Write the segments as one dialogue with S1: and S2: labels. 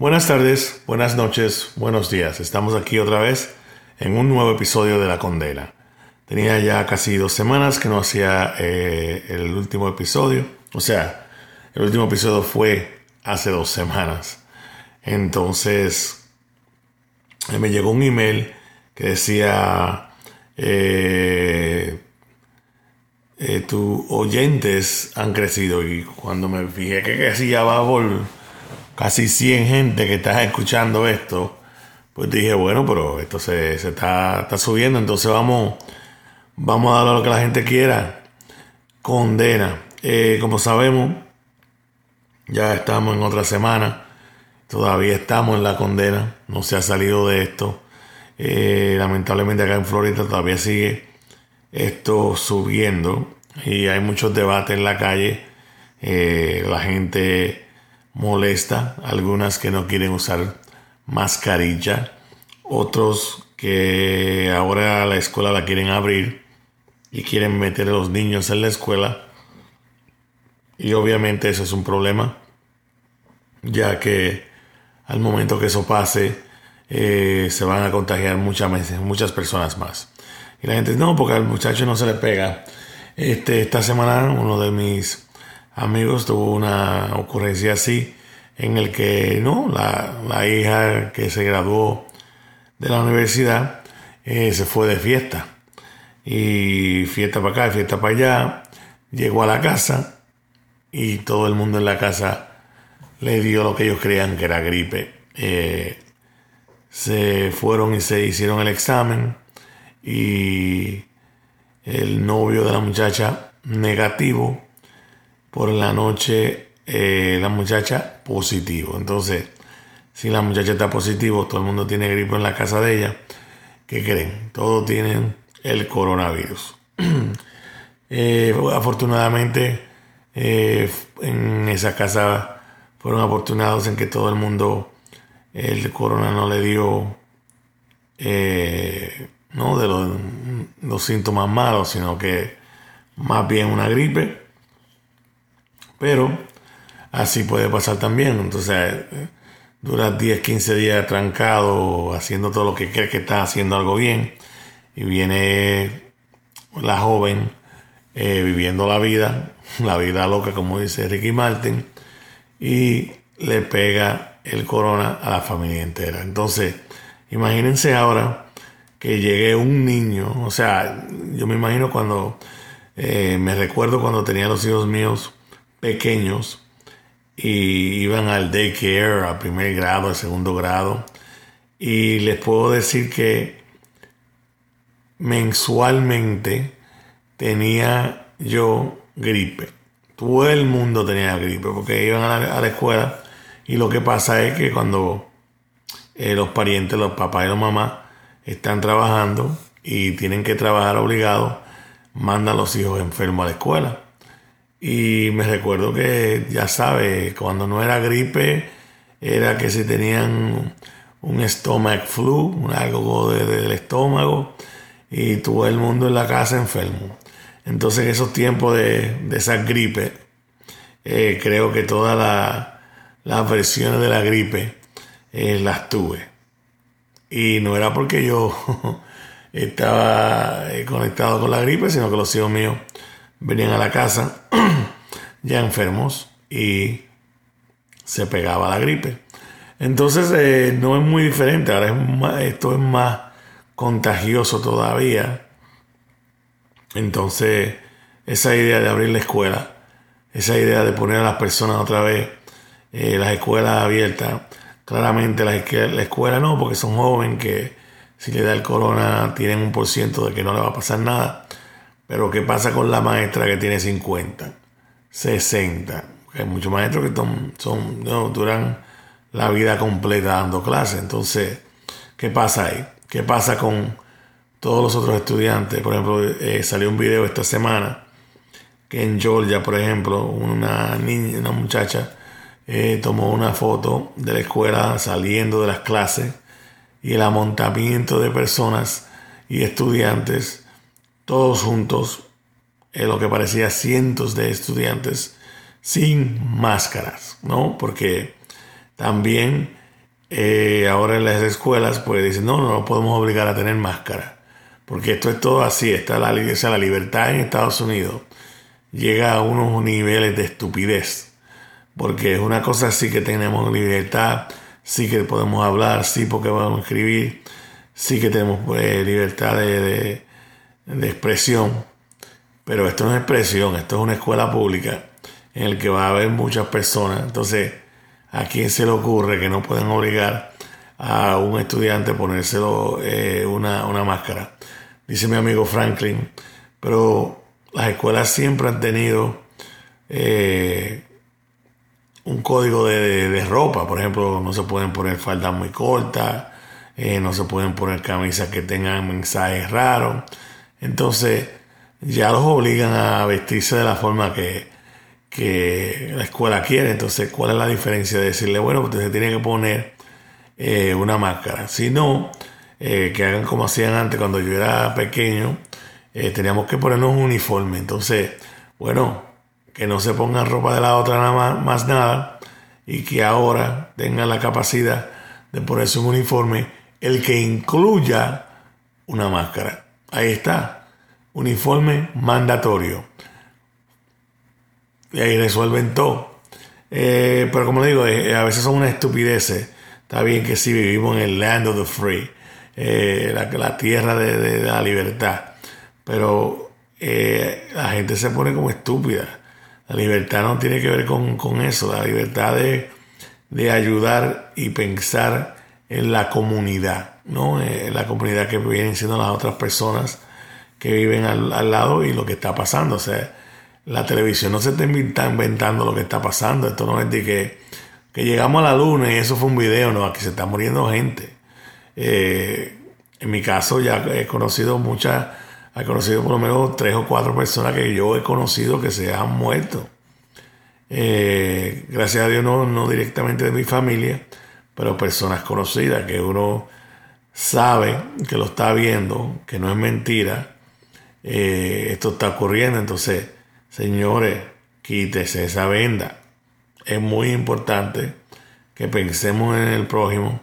S1: Buenas tardes, buenas noches, buenos días. Estamos aquí otra vez en un nuevo episodio de La Condena. Tenía ya casi dos semanas que no hacía eh, el último episodio. O sea, el último episodio fue hace dos semanas. Entonces, me llegó un email que decía, eh, eh, tus oyentes han crecido y cuando me fijé que casi ya va por casi 100 gente que está escuchando esto, pues dije, bueno, pero esto se, está, subiendo, entonces vamos, vamos a darle lo que la gente quiera. Condena. Eh, como sabemos, ya estamos en otra semana, todavía estamos en la condena, no se ha salido de esto. Eh, lamentablemente acá en Florida todavía sigue esto subiendo y hay muchos debates en la calle. Eh, la gente molesta, algunas que no quieren usar mascarilla, otros que ahora la escuela la quieren abrir y quieren meter a los niños en la escuela. Y obviamente eso es un problema, ya que al momento que eso pase, eh, se van a contagiar muchas, muchas personas más. Y la gente, no, porque al muchacho no se le pega. Este, esta semana uno de mis amigos tuvo una ocurrencia así en el que no la, hija que se graduó de la universidad eh, se fue de fiesta. Y fiesta para acá fiesta para allá llegó a la casa y todo el mundo en la casa le dio lo que ellos creían que era gripe. Eh, se fueron y se hicieron el examen y el novio de la muchacha negativo por la noche eh, la muchacha positivo. Entonces, si la muchacha está positivo, todo el mundo tiene gripe en la casa de ella, ¿qué creen? Todos tienen el coronavirus. Eh, afortunadamente, eh, en esa casa fueron afortunados en que todo el mundo el corona no le dio no de los, los síntomas malos, sino que más bien una gripe. Pero así puede pasar también. Entonces, dura 10, 15 días trancado, haciendo todo lo que cree que está haciendo algo bien. Y viene la joven eh, viviendo la vida, la vida loca, como dice Ricky Martin, y le pega el corona a la familia entera. Entonces, imagínense ahora que llegue un niño, o sea, yo me imagino cuando, eh, me recuerdo cuando tenía los hijos míos pequeños y iban al daycare, a primer grado, a segundo grado, y les puedo decir que mensualmente tenía yo gripe. Todo el mundo tenía gripe porque iban a la, escuela y lo que pasa es que cuando eh, los parientes, los papás y los mamás están trabajando y tienen que trabajar obligados, mandan a los hijos enfermos a la escuela. Y me recuerdo que, ya sabe, cuando no era gripe, era que si tenían un stomach flu, algo del estómago, y todo el mundo en la casa enfermo. Entonces, en esos tiempos de, de esa gripe, eh, creo que todas las versiones de la gripe eh, las tuve. Y no era porque yo estaba eh, conectado con la gripe, sino que los hijos míos venían a la casa ya enfermos y se pegaba la gripe. Entonces eh, no es muy diferente, ahora esto es más contagioso todavía. Entonces esa idea de abrir la escuela, esa idea de poner a las personas otra vez, eh, las escuelas abiertas, Claramente la, escuela no, porque son jóvenes que si le da el corona tienen un por ciento de que no le va a pasar nada. Pero ¿qué pasa con la maestra que tiene 50, 60? hay muchos maestros que son, duran la vida completa dando clases. Entonces, ¿qué pasa ahí? ¿Qué pasa con todos los otros estudiantes? Por ejemplo, eh, salió un video esta semana que en Georgia, por ejemplo, una niña, una muchacha eh, tomó una foto de la escuela saliendo de las clases y el amontamiento de personas y estudiantes, todos juntos, en lo que parecía cientos de estudiantes sin máscaras, ¿no? Porque también eh, ahora en las escuelas pues dicen, no, no, no podemos obligar a tener máscara. Porque esto es todo así, está la, la libertad en Estados Unidos llega a unos niveles de estupidez. Porque es una cosa así que tenemos libertad, sí que podemos hablar, sí porque podemos escribir, sí que tenemos pues, libertad de, expresión. Pero esto no es expresión, esto es una escuela pública en la que va a haber muchas personas. Entonces, ¿a quién se le ocurre que no pueden obligar a un estudiante a ponérselo eh, una, una máscara? Dice mi amigo Franklin, pero las escuelas siempre han tenido eh, un código de, ropa. Por ejemplo, no se pueden poner faldas muy cortas, eh, no se pueden poner camisas que tengan mensajes raros. Entonces, ya los obligan a vestirse de la forma que, la escuela quiere. Entonces, ¿cuál es la diferencia de decirle, bueno, usted se tiene que poner eh, una máscara? Si no, que hagan como hacían antes cuando yo era pequeño eh, teníamos que ponernos un uniforme. Entonces, bueno, que no se pongan ropa de la otra nada más, más nada y que ahora tengan la capacidad de ponerse un uniforme, el que incluya una máscara. Ahí está, uniforme mandatorio. Y ahí resuelven todo. Eh, pero como le digo, eh, a veces son una estupidez. Está bien que sí vivimos en el land of the free, la, tierra de la libertad pero eh, la gente se pone como estúpida. La libertad no tiene que ver con, eso, la libertad de, ayudar y pensar en la comunidad, ¿no? Eh, la comunidad que vienen siendo las otras personas que viven al, lado y lo que está pasando. O sea, la televisión no se está inventando lo que está pasando. Esto no es de que, que llegamos a la luna y eso fue un video, no, aquí se está muriendo gente. Eh, en mi caso ya he conocido muchas He conocido por lo menos tres o cuatro personas que yo he conocido que se han muerto. Eh, gracias a Dios no, no directamente de mi familia, pero personas conocidas que uno sabe que lo está viendo, que no es mentira, eh, esto está ocurriendo. Entonces, señores, quítese esa venda. Es muy importante que pensemos en el prójimo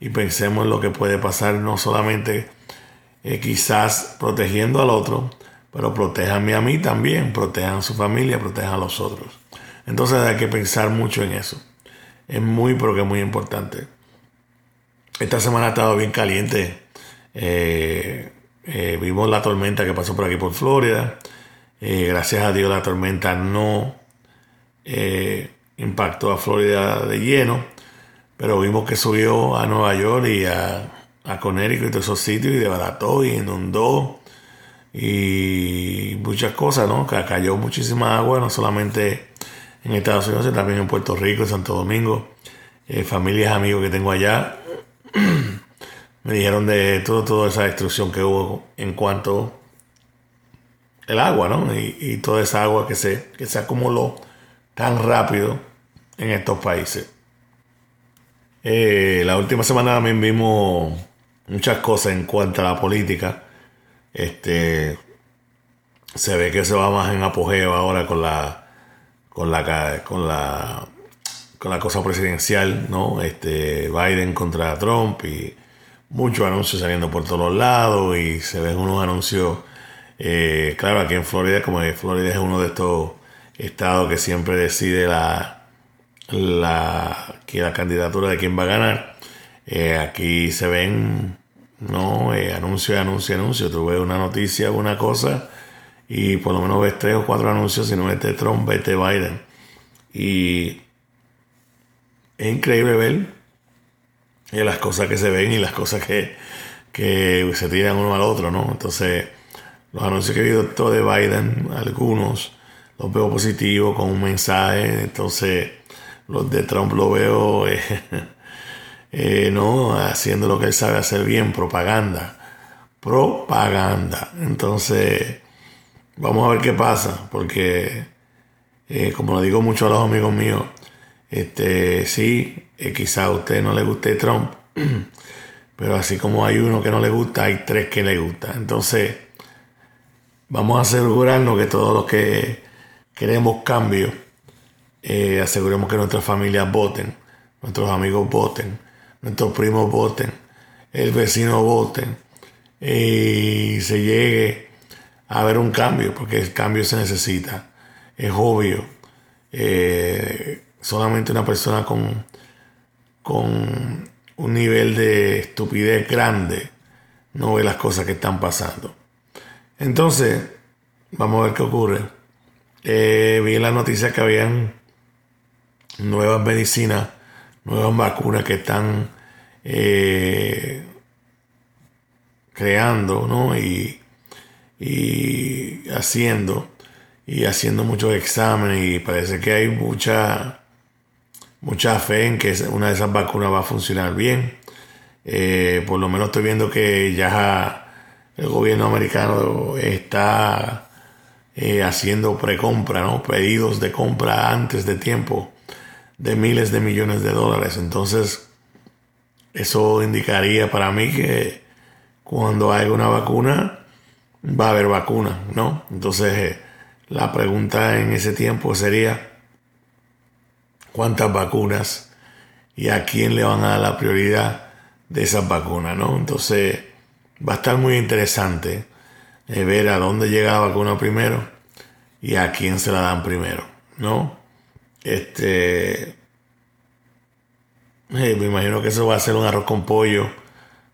S1: y pensemos en lo que puede pasar no solamente eh, quizás protegiendo al otro, pero protéjanme a mí también, protejan a su familia, protejan a los otros. Entonces hay que pensar mucho en eso. Es muy, pero que muy importante. Esta semana ha estado bien caliente. Eh, eh, vimos la tormenta que pasó por aquí por Florida. gracias a Dios la tormenta no impactó a Florida de lleno, pero vimos que subió a Nueva York y a a Conérico y todos esos sitios y desbarató y inundó y muchas cosas, ¿no? Cayó muchísima agua, no solamente en Estados Unidos, sino también en Puerto Rico, en Santo Domingo. Eh, familias, amigos que tengo allá me dijeron de todo, toda esa destrucción que hubo en cuanto el agua, ¿no? Y, toda esa agua que se, que se acumuló tan rápido en estos países. Eh, la última semana también vimos muchas cosas en cuanto a la política. Este se ve que se va más en apogeo ahora con la con la con la con la cosa presidencial, ¿no? Este Biden contra Trump y muchos anuncios saliendo por todos lados y se ven unos anuncios eh, claro, aquí en Florida, como Florida es uno de estos estados que siempre decide la, la, que la candidatura de quién va a ganar, eh, aquí se ven no, eh, anuncio, anuncio, anuncio. Tú ves una noticia, una cosa, y por lo menos ves tres o cuatro anuncios, si no vete Trump, vete Biden. Y es increíble ver eh, las cosas que se ven y las cosas que, que se tiran uno al otro, ¿no? Entonces, los anuncios que he visto de Biden, algunos los veo positivos con un mensaje, entonces los de Trump lo veo... Eh, Eh, no haciendo lo que él sabe hacer bien, propaganda. Propaganda. Entonces, vamos a ver qué pasa, porque, como lo digo mucho a los amigos míos, este, sí, eh, quizá a usted no le guste Trump, pero así como hay uno que no le gusta, hay tres que le gusta. Entonces, vamos a asegurarnos que todos los que queremos cambio, aseguremos que nuestras familias voten, nuestros amigos voten nuestros primos voten, el vecino voten y se llegue a ver un cambio, porque el cambio se necesita, es obvio. Eh, solamente una persona con, con un nivel de estupidez grande no ve las cosas que están pasando. Entonces, vamos a ver qué ocurre. Eh, vi en la noticia que habían nuevas medicinas, nuevas vacunas que están eh, creando, ¿no? Y, y haciendo, y haciendo muchos exámenes, y parece que hay mucha, mucha fe en que una de esas vacunas va a funcionar bien. Eh, por lo menos estoy viendo que ya el gobierno americano está eh, haciendo precompra, ¿no? pedidos de compra antes de tiempo de miles de millones de dólares. Entonces, eso indicaría para mí que cuando haya una vacuna, va a haber vacuna, ¿no? Entonces, eh, la pregunta en ese tiempo sería, ¿cuántas vacunas y a quién le van a dar la prioridad de esas vacunas, ¿no? Entonces, va a estar muy interesante eh, ver a dónde llega la vacuna primero y a quién se la dan primero, ¿no? Este, eh, me imagino que eso va a ser un arroz con pollo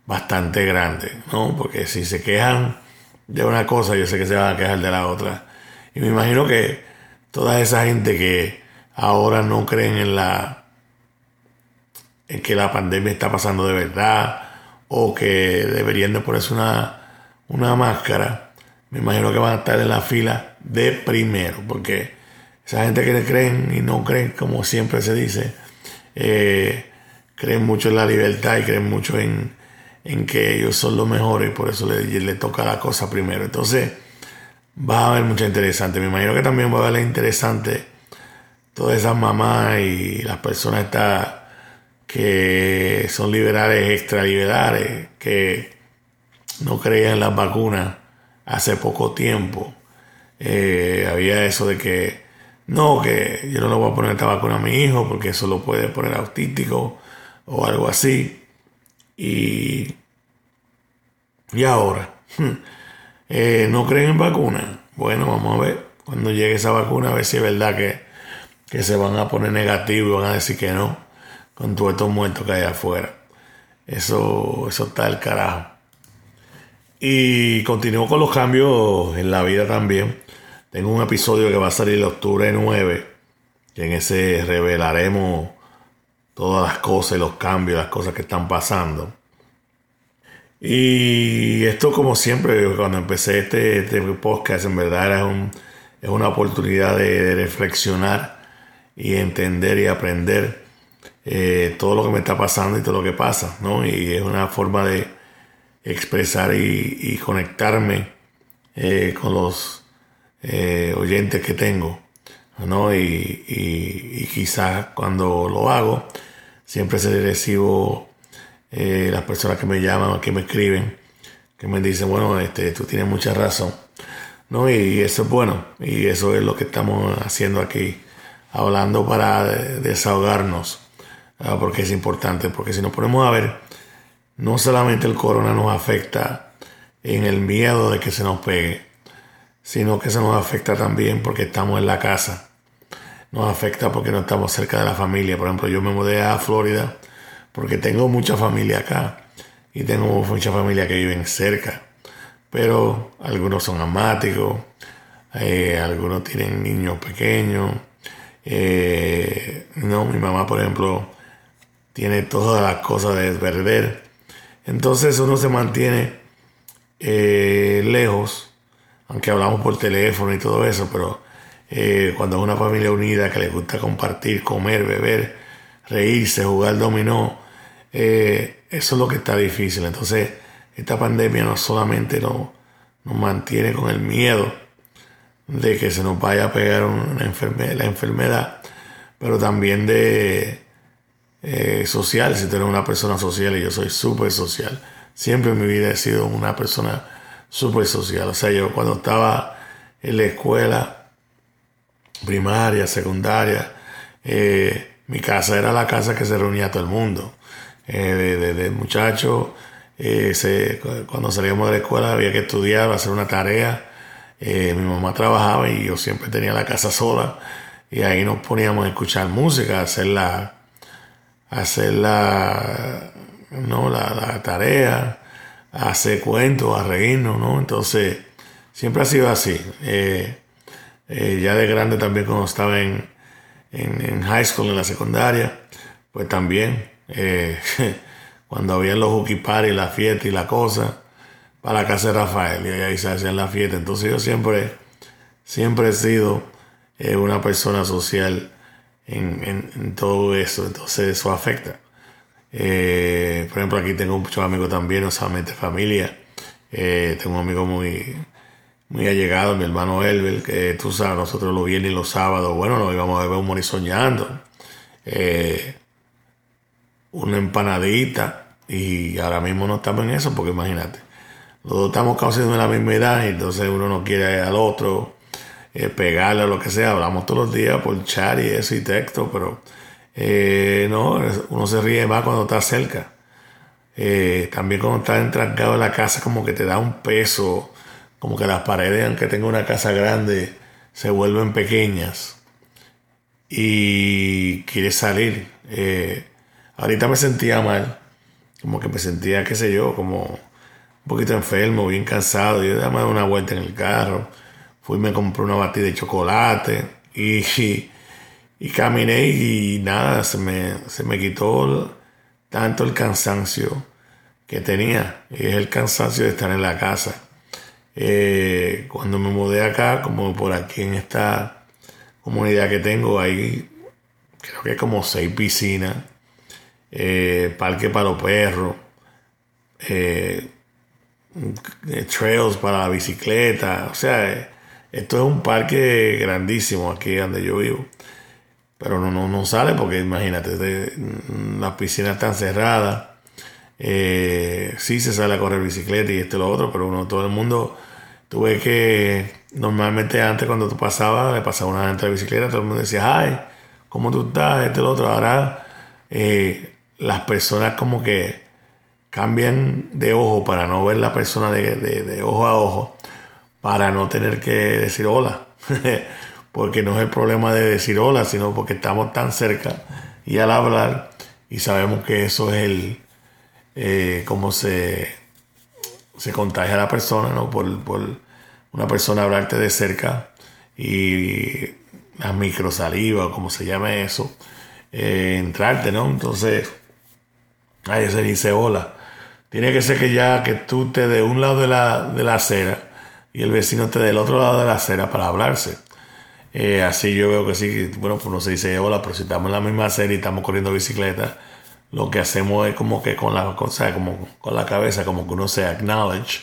S1: bastante grande, ¿no? Porque si se quejan de una cosa, yo sé que se van a quejar de la otra. Y me imagino que toda esa gente que ahora no creen en la en que la pandemia está pasando de verdad o que deberían de ponerse una, una máscara, me imagino que van a estar en la fila de primero, porque esa gente que creen y no creen, como siempre se dice, eh, creen mucho en la libertad y creen mucho en, en que ellos son los mejores y por eso le, le, toca la cosa primero. Entonces, va a haber mucha interesante. Me imagino que también va a haber interesante todas esas mamás y las personas estas que son liberales, extraliberales, que no creían en las vacunas hace poco tiempo. Eh, había eso de que no, que yo no le voy a poner esta vacuna a mi hijo porque eso lo puede poner autístico o algo así. Y, y ahora, eh, ¿no creen en vacuna? Bueno, vamos a ver cuando llegue esa vacuna, a ver si es verdad que, que se van a poner negativos y van a decir que no con todos estos muertos que hay afuera. Eso, eso está del carajo. Y continúo con los cambios en la vida también. Tengo un episodio que va a salir el octubre 9, que en ese revelaremos todas las cosas los cambios, las cosas que están pasando. Y esto como siempre, cuando empecé este, este podcast, en verdad era es una oportunidad de reflexionar y entender y aprender eh, todo lo que me está pasando y todo lo que pasa, ¿no? Y es una forma de expresar y, conectarme eh, con los eh, oyentes que tengo, ¿no? Y, quizás cuando lo hago, siempre se recibo las personas que me llaman o que me escriben, que me dicen, bueno, este, tú tienes mucha razón, ¿no? Y eso es bueno, y eso es lo que estamos haciendo aquí, hablando para desahogarnos Ah, porque es importante, porque si nos ponemos a ver, no solamente el corona nos afecta en el miedo de que se nos pegue, sino que se nos afecta también porque estamos en la casa. Nos afecta porque no estamos cerca de la familia. Por ejemplo, yo me mudé a Florida porque tengo mucha familia acá y tengo mucha familia que viven cerca. Pero algunos son amáticos, eh, algunos tienen niños pequeños. Eh, no, mi mamá, por ejemplo, tiene todas las cosas de perder. Entonces uno se mantiene eh, lejos, aunque hablamos por teléfono y todo eso, pero eh, cuando es una familia unida que le gusta compartir, comer, beber, reírse, jugar dominó, eso es lo que está difícil. Entonces esta pandemia no solamente nos, nos mantiene con el miedo de que se nos vaya a pegar una la enfermedad, pero también de eh, social, si tú eres una persona social y yo soy súper social. Siempre en mi vida he sido una persona súper social. O sea, yo cuando estaba en la escuela primaria, secundaria, eh, mi casa era la casa que se reunía todo el mundo. eh, de, muchacho, eh, cuando salíamos de la escuela había que estudiar, hacer una tarea. Mi mamá trabajaba y yo siempre tenía la casa sola y ahí nos poníamos a escuchar música, a hacer la, hacer la, no, la, la tarea, a hacer cuentos, a reírnos, ¿no? Entonces, siempre ha sido así. Eh, eh, ya de grande también cuando estaba en, en, high school, en la secundaria, pues también, eh, cuando había los hooky party, la fiesta y la cosa, para la casa de Rafael, y ahí se hacía la fiesta. Entonces yo siempre, siempre he sido una persona social en, todo eso, entonces eso afecta. por ejemplo, aquí tengo muchos amigos también, no solamente familia. tengo un amigo muy, muy allegado, mi hermano Elber, que tú sabes, nosotros los viernes y los sábados, bueno, nos íbamos a beber un morir soñando, eh, una empanadita, y ahora mismo no estamos en eso, porque imagínate, los dos estamos casi de la misma edad, y entonces uno no quiere al otro eh, pegarle o lo que sea, hablamos todos los días por chat y eso y texto, pero eh, no, uno se ríe más cuando está cerca. también cuando estás entrancado en la casa como que te da un peso como que las paredes, aunque tenga una casa grande, se vuelven pequeñas y quieres salir. Eh, ahorita me sentía mal, como que me sentía, qué sé yo, como un poquito enfermo, bien cansado. Yo dame una vuelta en el carro, fui me compré una batida de chocolate y, y, caminé y nada, se me, se me quitó tanto el cansancio que tenía. Y es el cansancio de estar en la casa. Eh, cuando me mudé acá, como por aquí en esta comunidad que tengo, hay creo que como seis piscinas, eh, parque para los perros, eh, trails para la bicicleta, o sea, esto es un parque grandísimo aquí donde yo vivo. Pero no, no, no sale porque imagínate, las piscinas están cerradas. sí se sale a correr bicicleta y esto y lo otro, pero uno, todo el mundo Tuve que, normalmente antes cuando tú pasabas, le pasaba una gente de bicicleta, todo el mundo decía, ay, ¿cómo tú estás? Este, lo otro. Ahora eh, las personas como que cambian de ojo para no ver la persona de, de, ojo a ojo, para no tener que decir hola. porque no es el problema de decir hola, sino porque estamos tan cerca y al hablar y sabemos que eso es el, eh, cómo se se contagia a la persona, ¿no? Por, una persona hablarte de cerca y la microsaliva, o como se llame eso, eh, entrarte, ¿no? Entonces, ahí se dice hola. Tiene que ser que ya que tú estés de un lado de la, de la acera y el vecino esté del otro lado de la acera para hablarse. Eh, así yo veo que sí, bueno, pues no se dice hola, pero si estamos en la misma acera y estamos corriendo bicicleta, lo que hacemos es como que con la, cosa, como con la cabeza, como que uno se acknowledge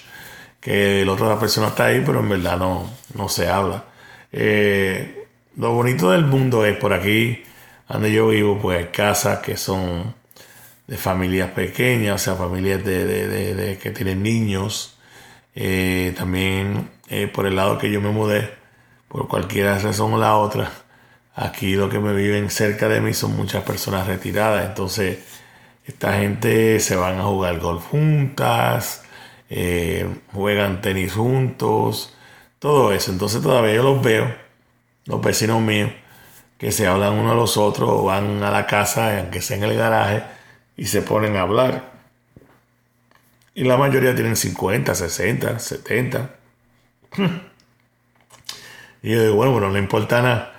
S1: que el otro la persona está ahí, pero en verdad no, no se habla. Eh, lo bonito del mundo es por aquí, donde yo vivo, pues hay casas que son de familias pequeñas, o sea, familias de, de, que tienen niños. Eh, también eh, por el lado que yo me mudé, por cualquier razón o la otra, aquí lo que me viven cerca de mí son muchas personas retiradas, entonces esta gente se van a jugar golf juntas, eh, juegan tenis juntos, todo eso. Entonces todavía yo los veo, los vecinos míos, que se hablan uno a los otros, van a la casa, aunque sea en el garaje, y se ponen a hablar. Y la mayoría tienen 50, 60, 70. y yo digo, bueno, bueno, no importa nada.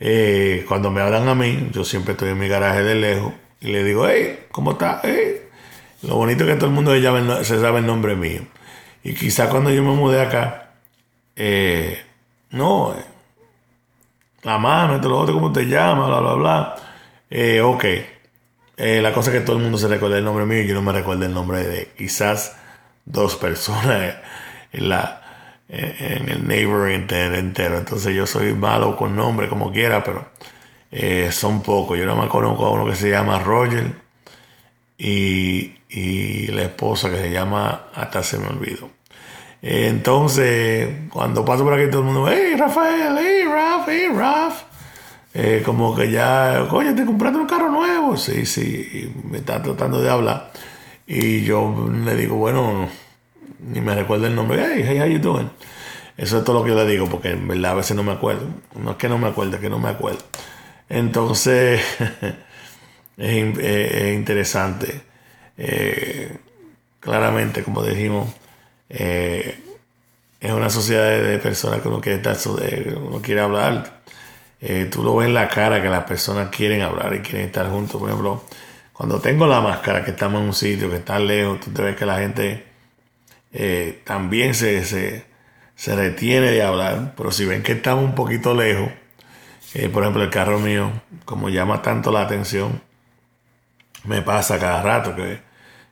S1: Eh, cuando me hablan a mí, yo siempre estoy en mi garaje de lejos y le digo, hey, ¿cómo está? Lo bonito es que todo el mundo se sabe el nombre mío. Y quizá cuando yo me mudé acá, eh, no, eh, la mano, esto, lo otro, ¿cómo te llamas? Bla, bla, bla. Eh, la cosa es que todo el mundo se recuerda el nombre mío y yo no me recuerdo el nombre de quizás dos personas en, la, en el neighbor entero. Entonces yo soy malo con nombre como quiera, pero eh, son pocos. Yo no me conozco a uno que se llama Roger y, la esposa que se llama, hasta se me olvidó. entonces, cuando paso por aquí todo el mundo, hey Rafael, hey Raf, hey Raf. Eh, como que ya, coño, te compraste un carro nuevo. Sí, sí, me está tratando de hablar. Y yo le digo, bueno, ni me recuerdo el nombre. Hey, hey, how you doing? Eso es todo lo que yo le digo, porque en verdad a veces no me acuerdo. No es que no me acuerdo, es que no me acuerdo. Entonces, es, interesante. Eh, claramente, como dijimos, eh, es una sociedad de, personas que uno quiere, estar, quiere hablar. Eh, tú lo ves en la cara que las personas quieren hablar y quieren estar juntos. Por ejemplo, cuando tengo la máscara, que estamos en un sitio que está lejos, tú te ves que la gente también se, se, se, retiene de hablar. Pero si ven que estamos un poquito lejos, por ejemplo, el carro mío, como llama tanto la atención, me pasa cada rato que,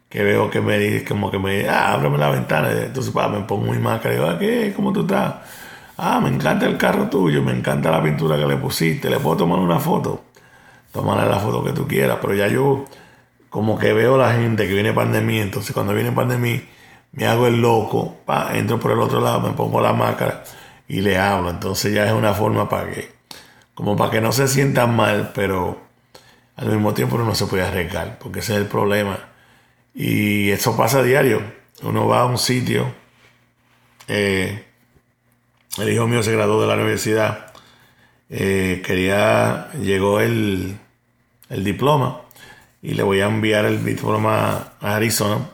S1: que veo que me dice, como que me dice, ah, ábreme la ventana. Entonces, pa, me pongo muy máscara y digo, ah, ¿qué? ¿Cómo tú estás? Ah, me encanta el carro tuyo, me encanta la pintura que le pusiste, le puedo tomar una foto. Tómale la foto que tú quieras, pero ya yo como que veo la gente que viene pandemia, entonces cuando viene pandemia me hago el loco, pa, entro por el otro lado, me pongo la máscara y le hablo. Entonces ya es una forma para que, como para que no se sientan mal, pero al mismo tiempo uno no se puede arriesgar, porque ese es el problema. Y eso pasa a diario. Uno va a un sitio, eh, el hijo mío se graduó de la universidad, eh, quería, llegó el, el diploma y le voy a enviar el diploma a Arizona.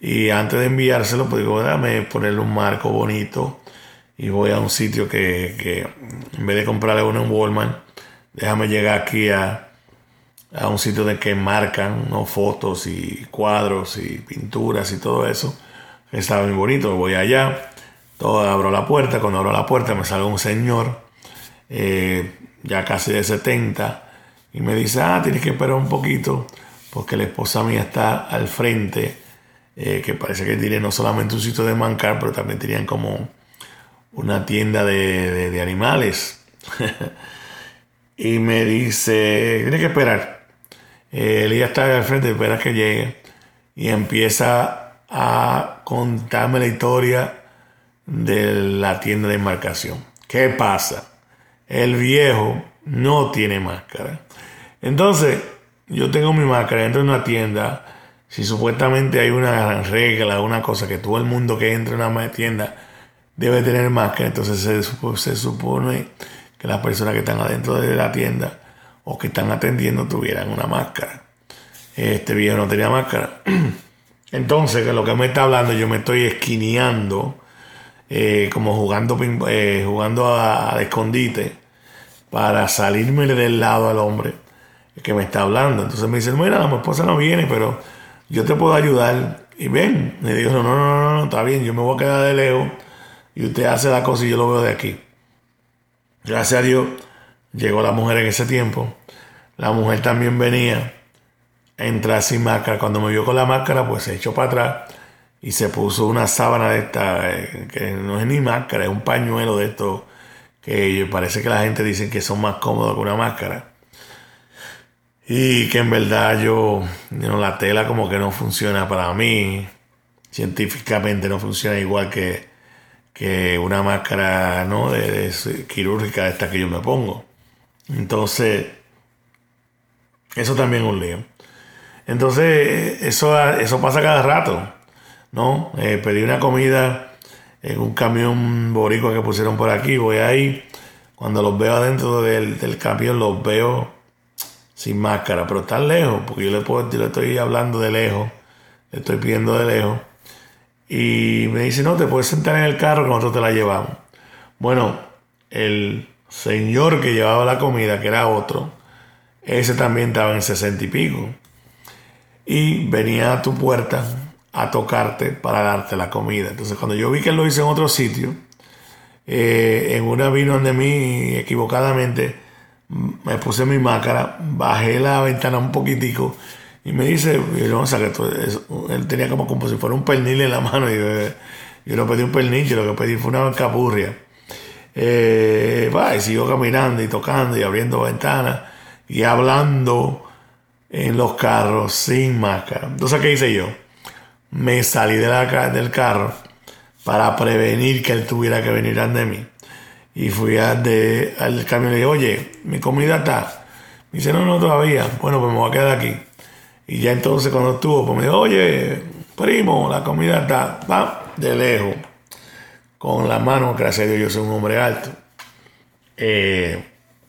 S1: Y antes de enviárselo, pues digo, déjame ponerle un marco bonito y voy a un sitio que, que en vez de comprarle uno en Walmart, déjame llegar aquí a, a un sitio de que marcan fotos y cuadros y pinturas y todo eso. Estaba muy bonito, voy allá, abro la puerta, cuando abro la puerta me sale un señor, eh, ya casi de 70, y me dice, ah, tienes que esperar un poquito, porque la esposa mía está al frente, eh, que parece que tiene no solamente un sitio de mancar, pero también tenían como una tienda de, de animales. y me dice, tienes que esperar. Eh, Elías está al frente, espera que llegue y empieza a contarme la historia de la tienda de embarcación. ¿Qué pasa? El viejo no tiene máscara. Entonces, yo tengo mi máscara, entro en una tienda. Si supuestamente hay una regla, una cosa que todo el mundo que entra en una tienda debe tener máscara, entonces se, se supone que las personas que están adentro de la tienda o que están atendiendo tuvieran una máscara. Este viejo no tenía máscara. Entonces, lo que me está hablando, yo me estoy esquineando, eh, como jugando, eh, jugando a, escondite, para salirme del lado al hombre que me está hablando. Entonces me dice, mira, mi esposa no viene, pero yo te puedo ayudar. Y ven, me dijo, no, no, no, no, está bien, yo me voy a quedar de lejos y usted hace la cosa y yo lo veo de aquí. Gracias a Dios Llegó la mujer en ese tiempo. La mujer también venía a entrar sin máscara. Cuando me vio con la máscara, pues se echó para atrás y se puso una sábana de esta, eh, que no es ni máscara, es un pañuelo de esto que parece que la gente dice que son más cómodos que una máscara. Y que en verdad yo, la tela como que no funciona para mí. Científicamente no funciona igual que, que una máscara ¿no? de, de quirúrgica esta que yo me pongo. Entonces, eso también es un lío. Entonces, eso, eso pasa cada rato, ¿no? Eh, pedí una comida en un camión boricua que pusieron por aquí, voy ahí, cuando los veo adentro del, camión, los veo sin máscara, pero están lejos, porque yo le, puedo, yo le estoy hablando de lejos, le estoy pidiendo de lejos, y me dice, no, te puedes sentar en el carro que nosotros te la llevamos. Bueno, el señor que llevaba la comida, que era otro, ese también estaba en sesenta y pico. Y venía a tu puerta a tocarte para darte la comida. Entonces cuando yo vi que él lo hizo en otro sitio, eh, en una vino de mí equivocadamente, me puse mi máscara, bajé la ventana un poquitico y me dice, o sea, que él tenía como, como si fuera un pernil en la mano. Y yo, yo no pedí un pernil, lo que pedí fue una capurria. Eh, va, y sigo caminando y tocando y abriendo ventanas y hablando en los carros sin máscara. Entonces, ¿qué hice yo? Me salí de la, del carro para prevenir que él tuviera que venir ante mí. Y fui al, de, al camión y le dije, oye, mi comida está. Me dice, no, no, todavía. Bueno, pues me voy a quedar aquí. Y ya entonces cuando estuvo, pues me dijo, oye, primo, la comida está, va, de lejos. Con la mano, gracias a Dios, yo soy un hombre alto. Eh,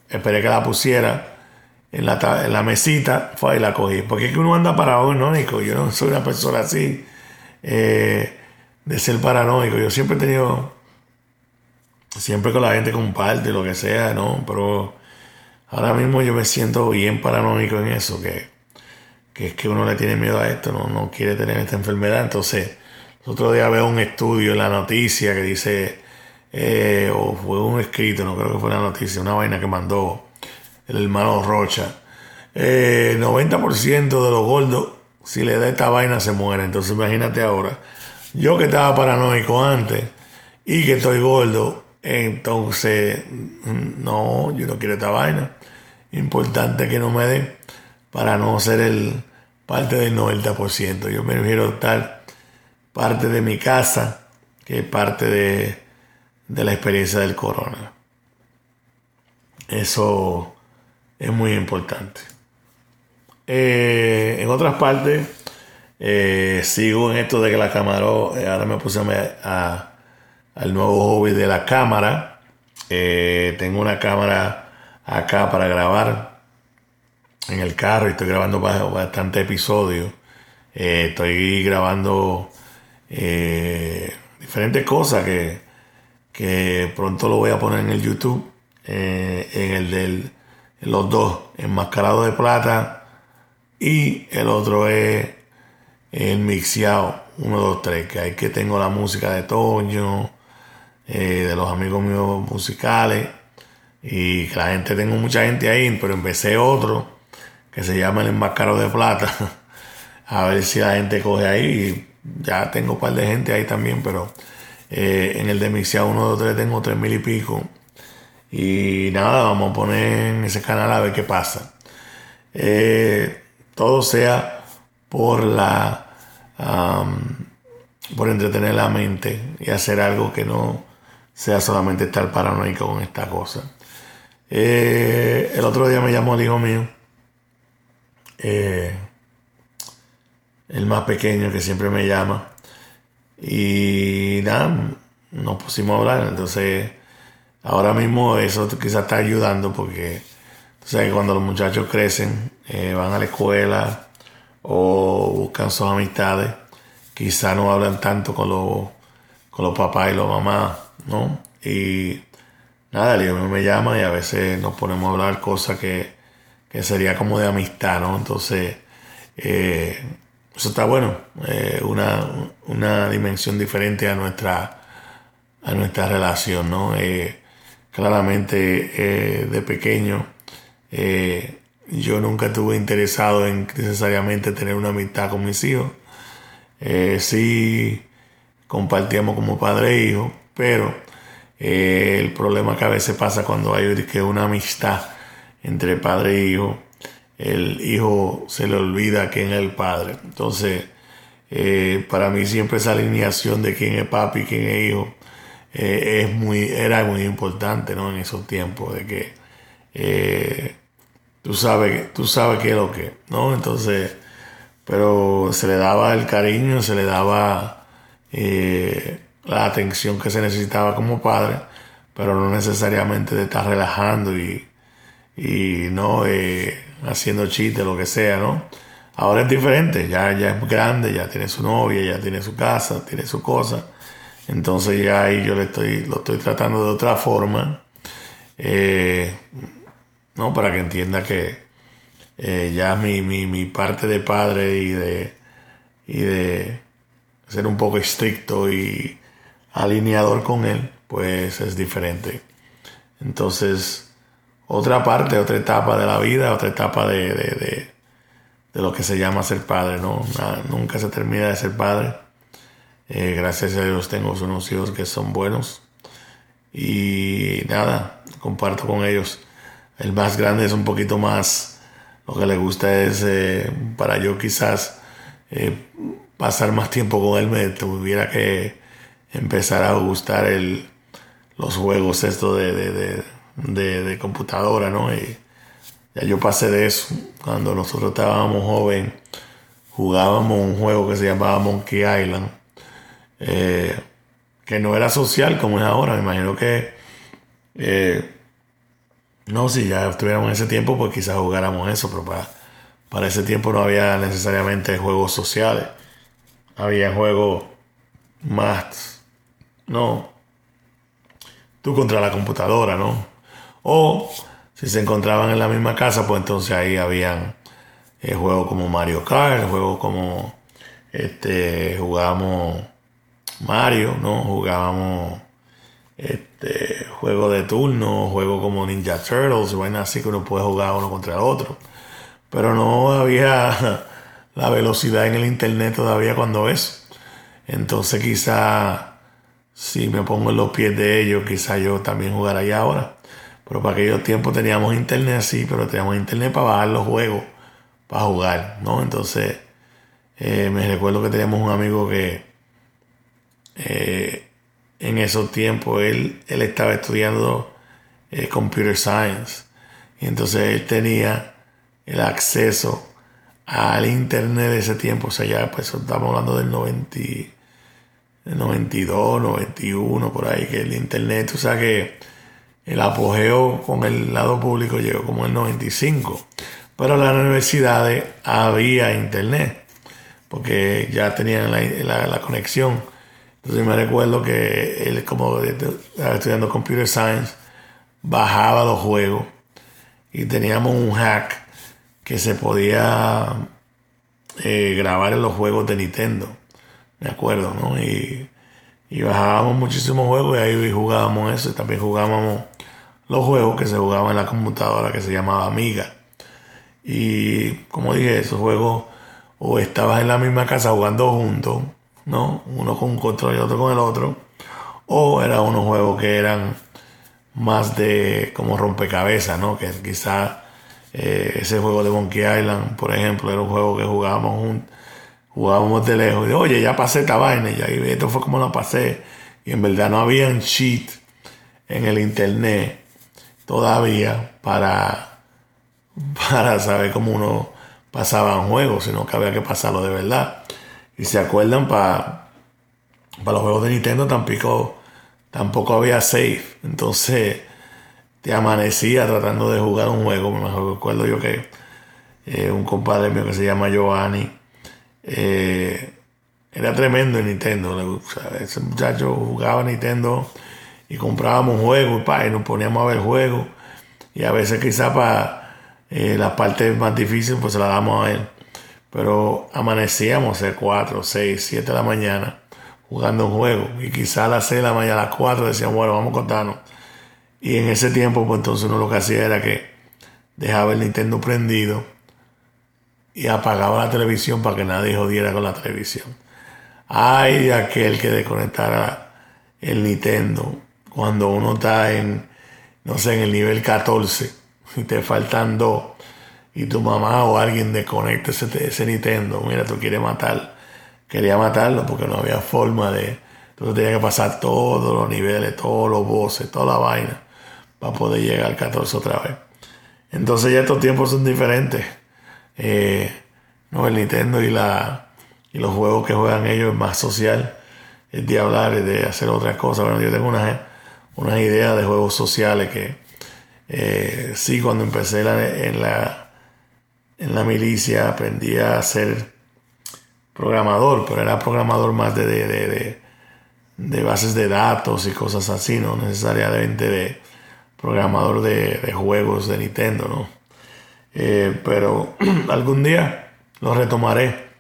S1: esperé que la pusiera en la, en la mesita, fue y la cogí. Porque es que uno anda paranoico. Yo no soy una persona así eh, de ser paranoico. Yo siempre he tenido, siempre con la gente comparte lo que sea, ¿no? Pero ahora mismo yo me siento bien paranoico en eso, que, que es que uno le tiene miedo a esto, no, no quiere tener esta enfermedad. Entonces, el otro día veo un estudio en la noticia que dice, eh, o fue un escrito, no creo que fue una noticia, una vaina que mandó el hermano Rocha. Eh, 90% de los gordos, si le da esta vaina, se mueren. Entonces imagínate ahora, yo que estaba paranoico antes y que estoy gordo, entonces, no, yo no quiero esta vaina. Importante que no me den para no ser el parte del 90%. Yo me prefiero estar parte de mi casa que parte de, de la experiencia del corona. Eso es muy importante. Eh, en otras partes, eh, sigo en esto de que la cámara, eh, ahora me puse a, al nuevo hobby de la cámara. tengo una cámara acá para grabar en el carro y estoy grabando bastante episodios. estoy grabando diferentes cosas que, que pronto lo voy a poner en el YouTube. en el del los dos, enmascarado de plata y el otro es el mixeado 1, 2, 3, que hay que tengo la música de Toño, eh, de los amigos míos musicales y que la gente, tengo mucha gente ahí, pero empecé otro que se llama el enmascarado de plata, a ver si la gente coge ahí, ya tengo un par de gente ahí también, pero eh, en el de mixeado 1, 2, 3 tengo tres mil y pico y nada, vamos a poner en ese canal a ver qué pasa. Eh, todo sea por la por entretener la mente y hacer algo que no sea solamente estar paranoico con esta cosa. Eh, el otro día me llamó el hijo mío, eh, el más pequeño que siempre me llama, y nada, nos pusimos a hablar, entonces Ahora mismo eso quizás está ayudando porque que cuando los muchachos crecen, eh, van a la escuela o buscan sus amistades, quizás no hablan tanto con los, con los papás y los mamás, ¿no? Y nada, el me llama y a veces nos ponemos a hablar cosas que, que sería como de amistad, ¿no? Entonces, eh, eso está bueno, eh, una, una, dimensión diferente a nuestra, a nuestra relación, ¿no? claramente de pequeño eh, yo nunca estuve interesado en necesariamente tener una amistad con mis hijos. Eh, sí compartíamos como padre e hijo, pero el problema que a veces pasa cuando hay que una amistad entre padre e hijo, el hijo se le olvida quién es el padre. Entonces, para mí siempre esa alineación de quién es papi y quién es hijo eh, es muy, era muy importante ¿no? en esos tiempos de que eh, tú sabes tú sabes qué es lo que, ¿no? Entonces, pero se le daba el cariño, se le daba eh, la atención que se necesitaba como padre, pero no necesariamente de estar relajando y, y no haciendo chistes, lo que sea, ¿no? Ahora es diferente, ya, ya es grande, ya tiene su novia, ya tiene su casa, tiene su cosa entonces ya ahí yo le estoy, lo estoy tratando de otra forma, eh, ¿no? Para que entienda que eh, ya mi, mi, mi, parte de padre y de, y de ser un poco estricto y alineador con él, pues es diferente. Entonces, otra parte, otra etapa de la vida, otra etapa de, de, de, de lo que se llama ser padre, ¿no? nunca se termina de ser padre eh, gracias a Dios tengo unos hijos que son buenos. Y nada, comparto con ellos. El más grande es un poquito más, lo que le gusta es, eh, para yo quizás eh, pasar más tiempo con él, me tuviera que empezar a gustar el, los juegos estos de, de, de, computadora, ¿no? Y ya yo pasé de eso. Cuando nosotros estábamos jóvenes, jugábamos un juego que se llamaba Monkey Island, eh, que no era social como es ahora. Me imagino que, no, si ya estuviéramos en ese tiempo, pues quizás jugáramos eso, pero para, para ese tiempo no había necesariamente juegos sociales. Había juegos más, no, tú contra la computadora, ¿no? O si se encontraban en la misma casa, pues entonces ahí habían eh, juegos como Mario Kart, juegos como este jugábamos Mario, ¿no? Jugábamos este juego de turno, juegos como Ninja Turtles, bueno, así que uno puede jugar uno contra el otro. Pero no había la velocidad en el internet todavía cuando eso. Entonces quizá si me pongo en los pies de ellos, quizá yo también jugaré allá ahora. Pero para aquellos tiempos teníamos internet así, pero teníamos internet para bajar los juegos, para jugar, ¿no? Entonces, eh, me recuerdo que teníamos un amigo que eh, en esos tiempos él, él estaba estudiando eh, computer science. Y entonces él tenía el acceso al internet de ese tiempo. O sea, ya pues estamos hablando del 90 92, 91, por ahí, que el Internet, o sea que el apogeo con el lado público llegó como el 95. Pero en las universidades había Internet, porque ya tenían la, conexión. Entonces me recuerdo que él, como estudiando Computer Science, bajaba los juegos y teníamos un hack que se podía eh, grabar en los juegos de Nintendo me acuerdo, ¿no? Y, bajábamos muchísimos juegos y ahí jugábamos eso. Y también jugábamos los juegos que se jugaban en la computadora que se llamaba Amiga. Y como dije, esos juegos o estabas en la misma casa jugando juntos, ¿no? Uno con un control y otro con el otro. O eran unos juegos que eran más de como rompecabezas, ¿no? Que quizás eh, ese juego de Monkey Island, por ejemplo, era un juego que jugábamos juntos jugábamos de lejos. Y, Oye, ya pasé esta vaina, y esto fue como lo pasé. Y en verdad no había cheat en el internet todavía para, para saber cómo uno pasaba un juego, sino que había que pasarlo de verdad. Y se acuerdan, para, para los juegos de Nintendo tampoco, tampoco había save. Entonces te amanecía tratando de jugar un juego. Me acuerdo yo que eh, un compadre mío que se llama Giovanni eh, era tremendo en Nintendo. ese muchacho jugaba Nintendo y comprábamos juegos y, y nos poníamos a ver juegos. Y a veces quizá para eh, las partes más difíciles pues se las damos a él. Pero amanecíamos a 4, 6, 7 de la mañana jugando un juego. Y quizá a las 6 de la mañana, a las 4 decían, bueno, vamos a contarnos. Y en ese tiempo, pues entonces uno lo que hacía era que dejaba el Nintendo prendido y apagaba la televisión para que nadie jodiera con la televisión. Ay aquel que desconectara el Nintendo cuando uno está en, no sé, en el nivel 14 y te faltan dos y tu mamá o alguien desconecta ese, Nintendo. Mira, tú quieres matar. Quería matarlo porque no había forma de... Entonces tenía que pasar todos los niveles, todos los voces, toda la vaina para poder llegar al 14 otra vez. Entonces ya estos tiempos son diferentes. Eh, no, el Nintendo y, la, y los juegos que juegan ellos es más social, es de hablar, es de hacer otras cosas. Bueno, yo tengo unas una ideas de juegos sociales que eh, sí, cuando empecé en, la, en la milicia aprendí a ser programador, pero era programador más de, de, de, bases de datos y cosas así, no necesariamente de programador de, juegos de Nintendo, ¿no? Eh, pero algún día lo retomaré.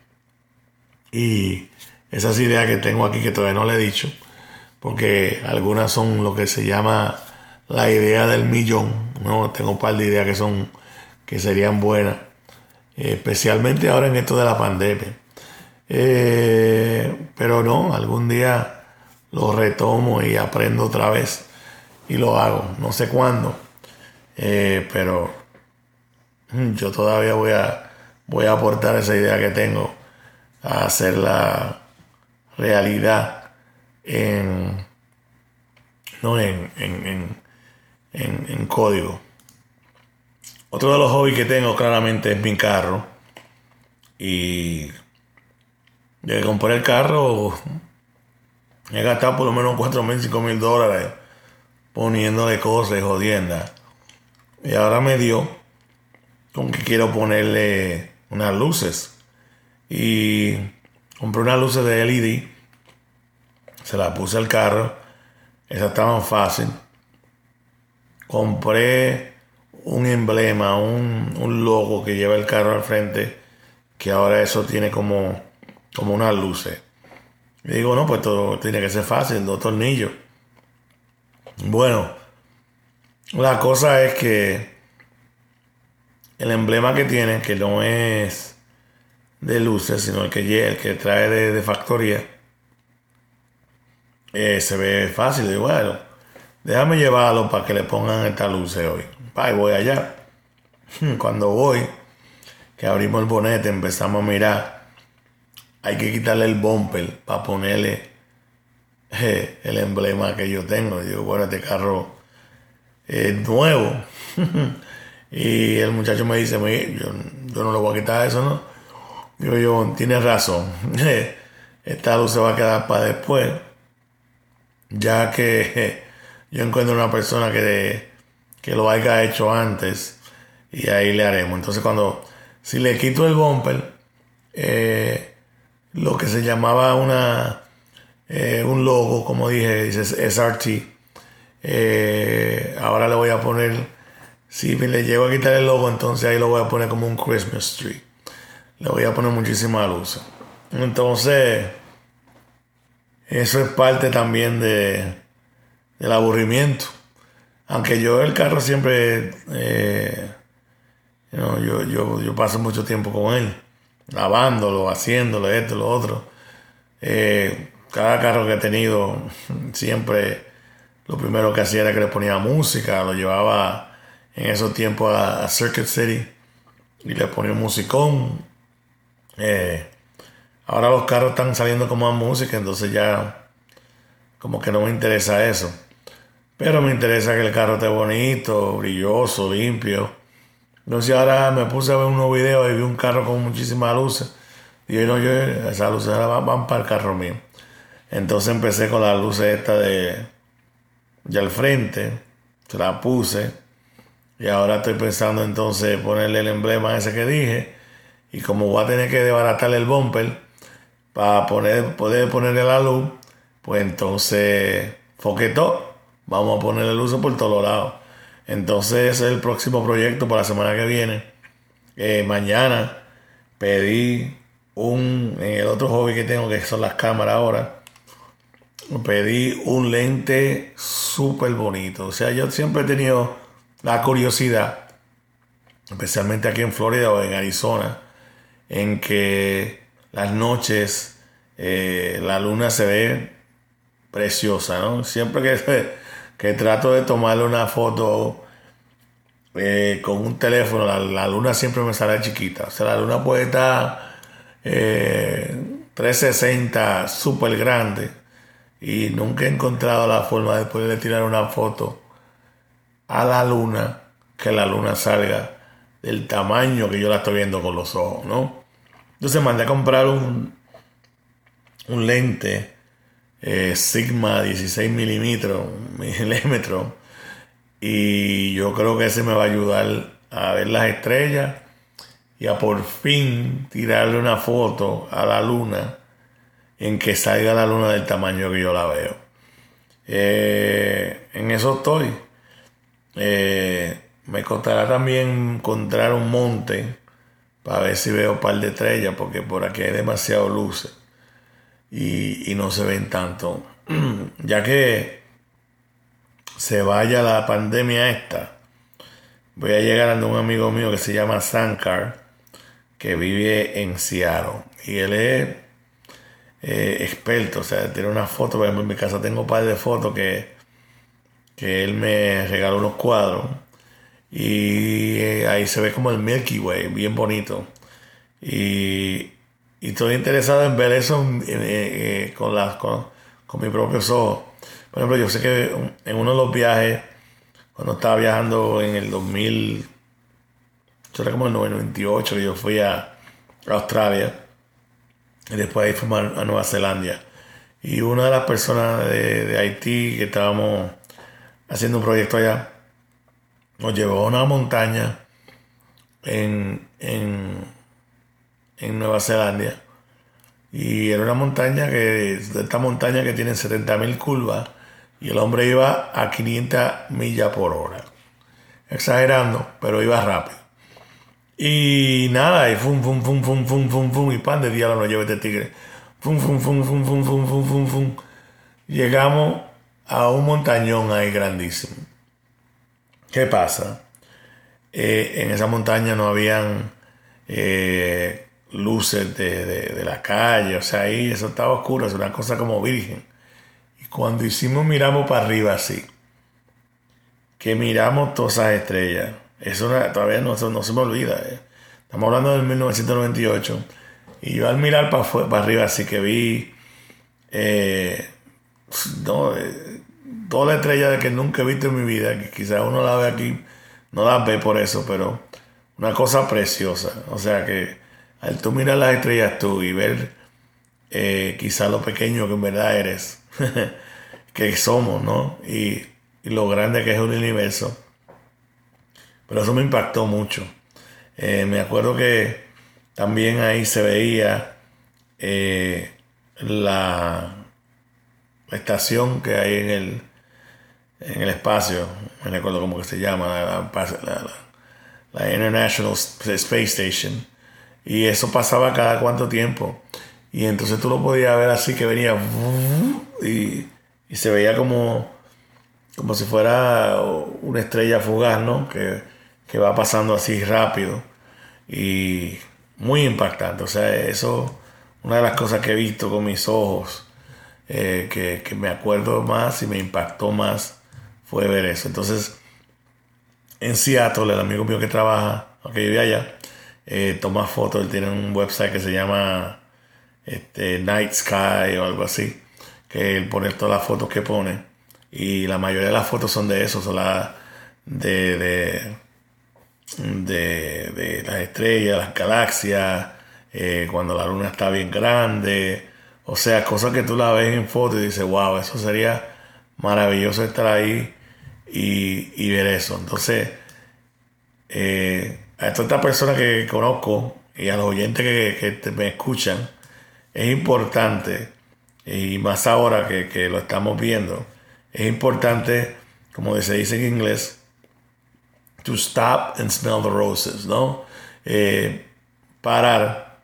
S1: Y esas ideas que tengo aquí que todavía no le he dicho, porque algunas son lo que se llama la idea del millón. ¿no? Tengo un par de ideas que son que serían buenas, especialmente ahora en esto de la pandemia. Eh, pero no, algún día lo retomo y aprendo otra vez y lo hago. No sé cuándo, eh, pero Mm, yo todavía voy a, voy a aportar esa idea que tengo a hacerla realidad en no en, en, en, en código. Otro de los hobbies que tengo claramente es mi carro. Y de compré el carro, he gastado por lo menos 4 mil, 5 mil dólares poniéndole cosas y jodiendas. Y ahora me dio con que quiero ponerle unas luces. Y compré unas luces de LED. Se las puse al carro. Esas estaban fácil. Compré un emblema, un, un logo que lleva el carro al frente. Que ahora eso tiene como, como unas luces. Y digo, no, pues todo tiene que ser fácil, dos tornillos. Bueno, la cosa es que el emblema que tiene, que no es de luces, sino el que, el que trae de, factoría, eh, se ve fácil. Y bueno, déjame llevarlo para que le pongan esta luces hoy. voy allá. Cuando voy, que abrimos el bonete, empezamos a mirar. Hay que quitarle el bumper para ponerle el emblema que yo tengo. Y digo, bueno, este carro es nuevo. Y el muchacho me dice, yo, yo no le voy a quitar eso, ¿no? Digo yo, tienes razón. Esta luz se va a quedar para después. Ya que yo encuentro una persona que, que lo haya hecho antes y ahí le haremos. Entonces cuando, si le quito el bumper, eh, lo que se llamaba una, eh, un logo, como dije, dice SRT, eh, ahora le voy a poner si le llego a quitar el logo, entonces ahí lo voy a poner como un Christmas tree. Le voy a poner muchísima luz. Entonces, eso es parte también de, del aburrimiento. Aunque yo el carro siempre, eh, yo, yo, yo, paso mucho tiempo con él, lavándolo, haciéndolo, esto, lo otro. Eh, cada carro que he tenido, siempre lo primero que hacía era que le ponía música, lo llevaba en esos tiempos a, Circuit City y le ponía un musicón. Eh, ahora los carros están saliendo como a música, entonces ya como que no me interesa eso. Pero me interesa que el carro esté bonito, brilloso, limpio. Entonces ahora me puse a ver unos videos y vi un carro con muchísimas luces. Y yo, no, yo, esas luces van, para el carro mío. Entonces empecé con las luces esta de, de al frente. Se la puse. Y ahora estoy pensando entonces ponerle el emblema ese que dije. Y como voy a tener que desbaratarle el bumper para poner, poder ponerle la luz, pues entonces foquetó. Vamos a ponerle luz por todos lados. Entonces ese es el próximo proyecto para la semana que viene. Eh, mañana pedí un, en el otro hobby que tengo, que son las cámaras ahora, pedí un lente súper bonito. O sea, yo siempre he tenido la curiosidad, especialmente aquí en Florida o en Arizona, en que las noches eh, la luna se ve preciosa, ¿no? Siempre que, que trato de tomarle una foto eh, con un teléfono, la, luna siempre me sale chiquita. O sea, la luna puede estar 360, eh, súper grande. Y nunca he encontrado la forma de poderle tirar una foto a la luna, que la luna salga del tamaño que yo la estoy viendo con los ojos, ¿no? Entonces mandé a comprar un, un lente eh, Sigma 16 milímetros, milímetros, y yo creo que ese me va a ayudar a ver las estrellas y a por fin tirarle una foto a la luna en que salga la luna del tamaño que yo la veo. Eh, en eso estoy. Eh, me costará también encontrar un monte para ver si veo un par de estrellas, porque por aquí hay demasiado luces y, no se ven tanto. ya que se vaya la pandemia esta, voy a llegar a un amigo mío que se llama Sankar, que vive en Seattle. Y él es eh, experto, o sea, tiene una foto, por ejemplo, en mi casa tengo un par de fotos que que él me regaló unos cuadros y eh, ahí se ve como el Milky Way, bien bonito. Y, estoy interesado en ver eso eh, con, las, con, con mis propios ojos. Por ejemplo, yo sé que en uno de los viajes, cuando estaba viajando en el 2000, yo era como el 98, yo fui a Australia y después ahí fuimos a, Nueva Zelanda. Y una de las personas de, Haití que estábamos haciendo un proyecto allá nos llevó a una montaña en, en, en Nueva Zelanda. Y era una montaña que, esta montaña que tiene 70.000 curvas y el hombre iba a 500 millas por hora. Exagerando, pero iba rápido. Y nada, y fum, fum, fum, fum, fum, fum, fum, y pan de diablo nos lleva este tigre. Fum, fum, fum, fum, fum, fum, fum, fum, fum. Llegamos a un montañón ahí grandísimo. ¿Qué pasa? Eh, en esa montaña no habían eh, luces de, de, la calle, o sea, ahí eso estaba oscuro, es una cosa como virgen. Y cuando hicimos, miramos para arriba así, que miramos todas esas estrellas eso todavía no, no, se me olvida. Eh. Estamos hablando del 1998. Y yo al mirar para, para arriba, así que vi eh, no, eh, toda la estrella de que nunca he visto en mi vida, que quizás uno la ve aquí, no la ve por eso, pero una cosa preciosa. O sea que al tú mirar las estrellas tú y ver eh, quizás lo pequeño que en verdad eres, que somos, ¿no? Y, y lo grande que es el universo pero eso me impactó mucho. Eh, me acuerdo que también ahí se veía eh, la, estación que hay en el, en el espacio, me recuerdo cómo que se llama, la, la, International Space Station. Y eso pasaba cada cuánto tiempo. Y entonces tú lo podías ver así que venía y, y se veía como, como si fuera una estrella fugaz, ¿no? Que que va pasando así rápido y muy impactante. O sea, eso, una de las cosas que he visto con mis ojos, eh, que, me acuerdo más y me impactó más, fue ver eso. Entonces, en Seattle, el amigo mío que trabaja, que vive allá, eh, toma fotos, él tiene un website que se llama este, Night Sky o algo así, que él pone todas las fotos que pone. Y la mayoría de las fotos son de eso, son las de de, las estrellas, las galaxias, eh, cuando la luna está bien grande, o sea, cosas que tú la ves en foto y dices, wow, eso sería maravilloso estar ahí y, ver eso. Entonces, eh, a toda esta persona que conozco y a los oyentes que, me escuchan, es importante, y más ahora que, que lo estamos viendo, es importante, como se dice en inglés, to stop and smell the roses, ¿no? Eh, parar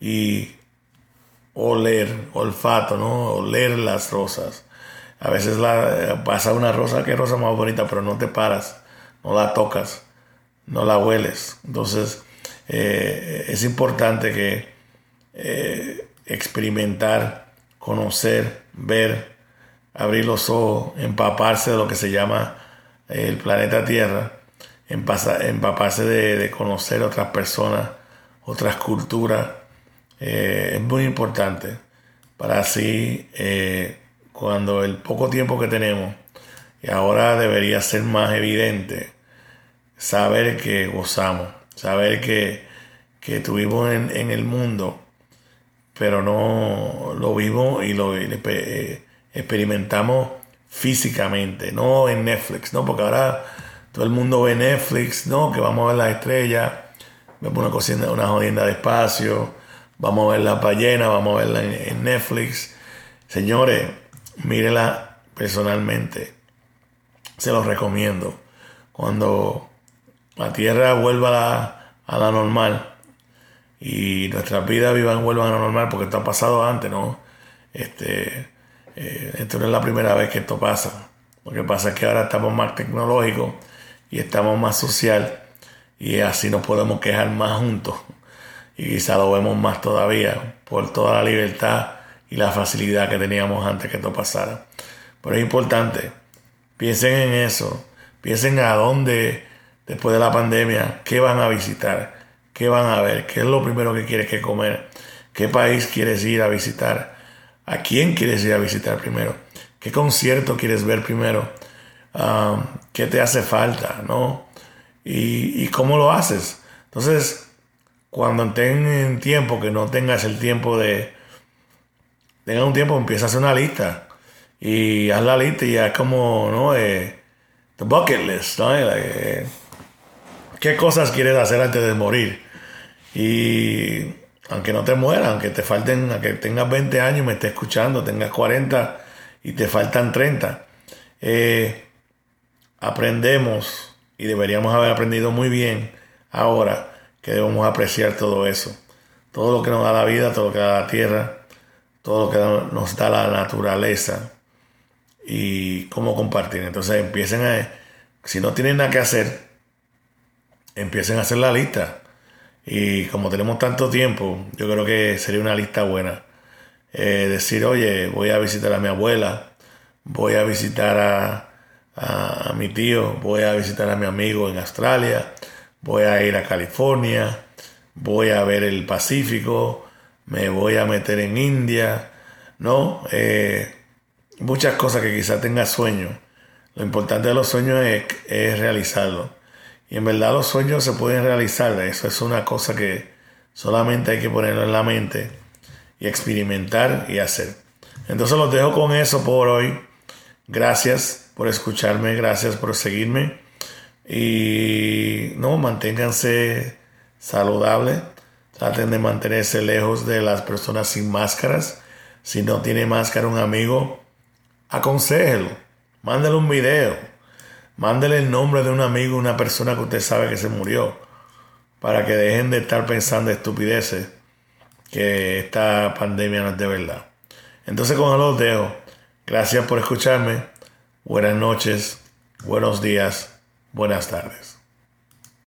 S1: y oler, olfato, ¿no? Oler las rosas. A veces la, pasa una rosa, que rosa más bonita, pero no te paras, no la tocas, no la hueles. Entonces, eh, es importante que eh, experimentar, conocer, ver, abrir los ojos, empaparse de lo que se llama el planeta Tierra empaparse de, conocer otras personas, otras culturas, eh, es muy importante para así, eh, cuando el poco tiempo que tenemos, y ahora debería ser más evidente, saber que gozamos, saber que, que tuvimos en, el mundo, pero no lo vimos y lo eh, experimentamos físicamente, no en Netflix, ¿no? Porque ahora todo el mundo ve Netflix, ¿no? Que vamos a ver las estrellas, vemos una cocina, una jodienda de espacio, vamos a ver la ballena, vamos a verla en, Netflix. Señores, mírenla personalmente. Se los recomiendo. Cuando la Tierra vuelva a la, normal y nuestras vidas vivan vuelvan a la normal, porque esto ha pasado antes, ¿no? Este, eh, esto no es la primera vez que esto pasa. Lo que pasa es que ahora estamos más tecnológicos y estamos más social y así nos podemos quejar más juntos y quizá lo vemos más todavía por toda la libertad y la facilidad que teníamos antes que esto pasara. Pero es importante, piensen en eso, piensen a dónde después de la pandemia, qué van a visitar, qué van a ver, qué es lo primero que quieres que comer, qué país quieres ir a visitar, a quién quieres ir a visitar primero, ¿Qué concierto quieres ver primero? ¿Qué te hace falta? ¿No? Y, cómo lo haces. Entonces, cuando tengan tiempo, que no tengas el tiempo de... Tenga un tiempo, empieza a hacer una lista. Y haz la lista y ya como, ¿no? Eh, the bucket list, ¿no? Eh, ¿Qué cosas quieres hacer antes de morir? Y aunque no te mueras, aunque te falten, aunque tengas 20 años y me estés escuchando, tengas 40 y te faltan 30, eh, aprendemos y deberíamos haber aprendido muy bien ahora que debemos apreciar todo eso. Todo lo que nos da la vida, todo lo que da la tierra, todo lo que nos da la naturaleza y cómo compartir. Entonces empiecen a, si no tienen nada que hacer, empiecen a hacer la lista. Y como tenemos tanto tiempo, yo creo que sería una lista buena. Eh, decir, oye, voy a visitar a mi abuela, voy a visitar a, a mi tío, voy a visitar a mi amigo en Australia, voy a ir a California, voy a ver el Pacífico, me voy a meter en India, ¿no? Eh, muchas cosas que quizás tenga sueño. Lo importante de los sueños es, es realizarlo. Y en verdad los sueños se pueden realizar. Eso es una cosa que solamente hay que ponerlo en la mente y experimentar y hacer. Entonces los dejo con eso por hoy. Gracias por escucharme, gracias por seguirme. Y no, manténganse saludables. Traten de mantenerse lejos de las personas sin máscaras. Si no tiene máscara un amigo, aconsejelo. Mándele un video. Mándele el nombre de un amigo, una persona que usted sabe que se murió. Para que dejen de estar pensando estupideces. Que esta pandemia no es de verdad. Entonces con los dejo. Gracias por escucharme. Buenas noches. Buenos días Buenas tardes.